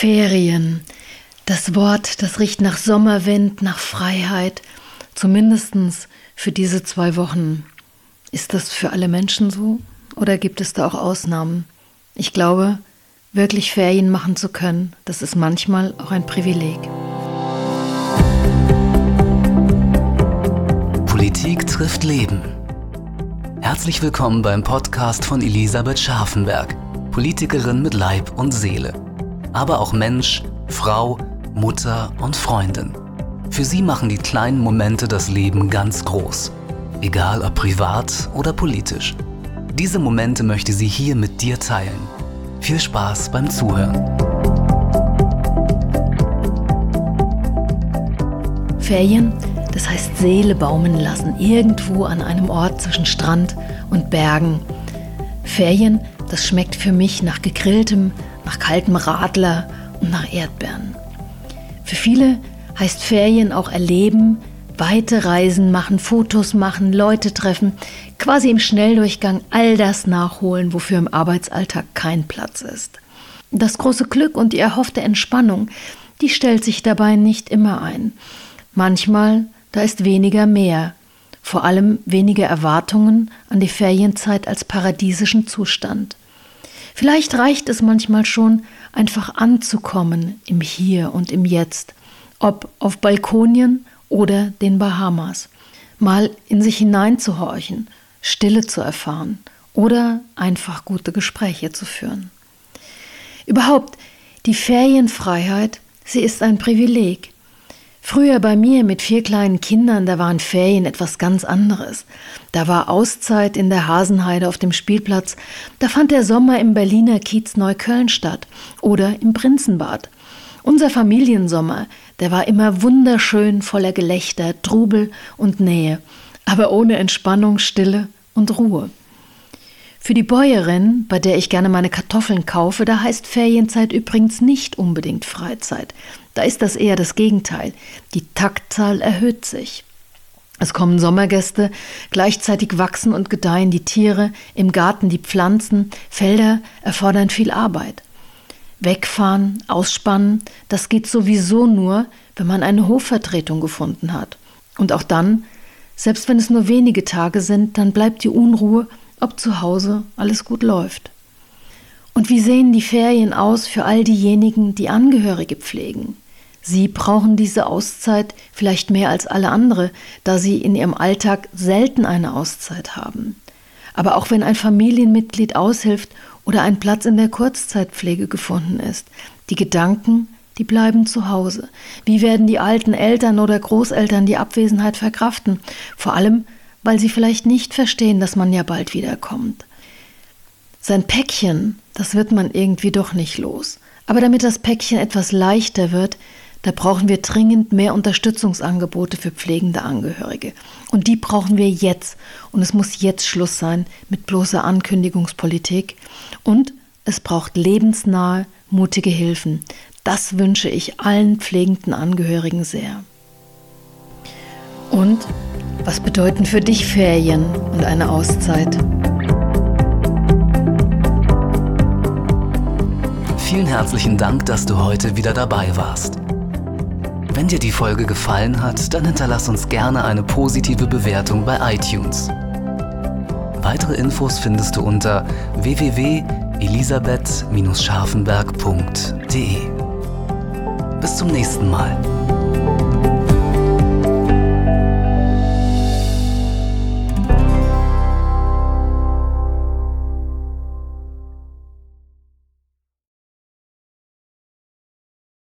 Ferien. Das Wort, das riecht nach Sommerwind, nach Freiheit. Zumindest für diese zwei Wochen. Ist das für alle Menschen so? Oder gibt es da auch Ausnahmen? Ich glaube, wirklich Ferien machen zu können, das ist manchmal auch ein Privileg. Politik trifft Leben. Herzlich willkommen beim Podcast von Elisabeth Scharfenberg, Politikerin mit Leib und Seele aber auch Mensch, Frau, Mutter und Freundin. Für sie machen die kleinen Momente das Leben ganz groß, egal ob privat oder politisch. Diese Momente möchte sie hier mit dir teilen. Viel Spaß beim Zuhören. Ferien, das heißt Seele baumen lassen, irgendwo an einem Ort zwischen Strand und Bergen. Ferien, das schmeckt für mich nach gegrilltem, nach kaltem Radler und nach Erdbeeren. Für viele heißt Ferien auch erleben, weite Reisen machen, Fotos machen, Leute treffen, quasi im Schnelldurchgang all das nachholen, wofür im Arbeitsalltag kein Platz ist. Das große Glück und die erhoffte Entspannung, die stellt sich dabei nicht immer ein. Manchmal, da ist weniger mehr, vor allem weniger Erwartungen an die Ferienzeit als paradiesischen Zustand. Vielleicht reicht es manchmal schon, einfach anzukommen im Hier und im Jetzt, ob auf Balkonien oder den Bahamas, mal in sich hineinzuhorchen, Stille zu erfahren oder einfach gute Gespräche zu führen. Überhaupt, die Ferienfreiheit, sie ist ein Privileg, Früher bei mir mit vier kleinen Kindern, da waren Ferien etwas ganz anderes. Da war Auszeit in der Hasenheide auf dem Spielplatz, da fand der Sommer im Berliner Kiez Neukölln statt oder im Prinzenbad. Unser Familiensommer, der war immer wunderschön voller Gelächter, Trubel und Nähe, aber ohne Entspannung, Stille und Ruhe. Für die Bäuerin, bei der ich gerne meine Kartoffeln kaufe, da heißt Ferienzeit übrigens nicht unbedingt Freizeit. Da ist das eher das Gegenteil. Die Taktzahl erhöht sich. Es kommen Sommergäste, gleichzeitig wachsen und gedeihen die Tiere, im Garten die Pflanzen, Felder erfordern viel Arbeit. Wegfahren, ausspannen, das geht sowieso nur, wenn man eine Hofvertretung gefunden hat. Und auch dann, selbst wenn es nur wenige Tage sind, dann bleibt die Unruhe ob zu Hause alles gut läuft. Und wie sehen die Ferien aus für all diejenigen, die Angehörige pflegen? Sie brauchen diese Auszeit vielleicht mehr als alle andere, da sie in ihrem Alltag selten eine Auszeit haben. Aber auch wenn ein Familienmitglied aushilft oder ein Platz in der Kurzzeitpflege gefunden ist, die Gedanken, die bleiben zu Hause. Wie werden die alten Eltern oder Großeltern die Abwesenheit verkraften? Vor allem, weil sie vielleicht nicht verstehen, dass man ja bald wiederkommt. Sein Päckchen, das wird man irgendwie doch nicht los. Aber damit das Päckchen etwas leichter wird, da brauchen wir dringend mehr Unterstützungsangebote für pflegende Angehörige. Und die brauchen wir jetzt. Und es muss jetzt Schluss sein mit bloßer Ankündigungspolitik. Und es braucht lebensnahe, mutige Hilfen. Das wünsche ich allen pflegenden Angehörigen sehr. Und was bedeuten für dich Ferien und eine Auszeit? Vielen herzlichen Dank, dass du heute wieder dabei warst. Wenn dir die Folge gefallen hat, dann hinterlass uns gerne eine positive Bewertung bei iTunes. Weitere Infos findest du unter www.elisabeth-scharfenberg.de. Bis zum nächsten Mal.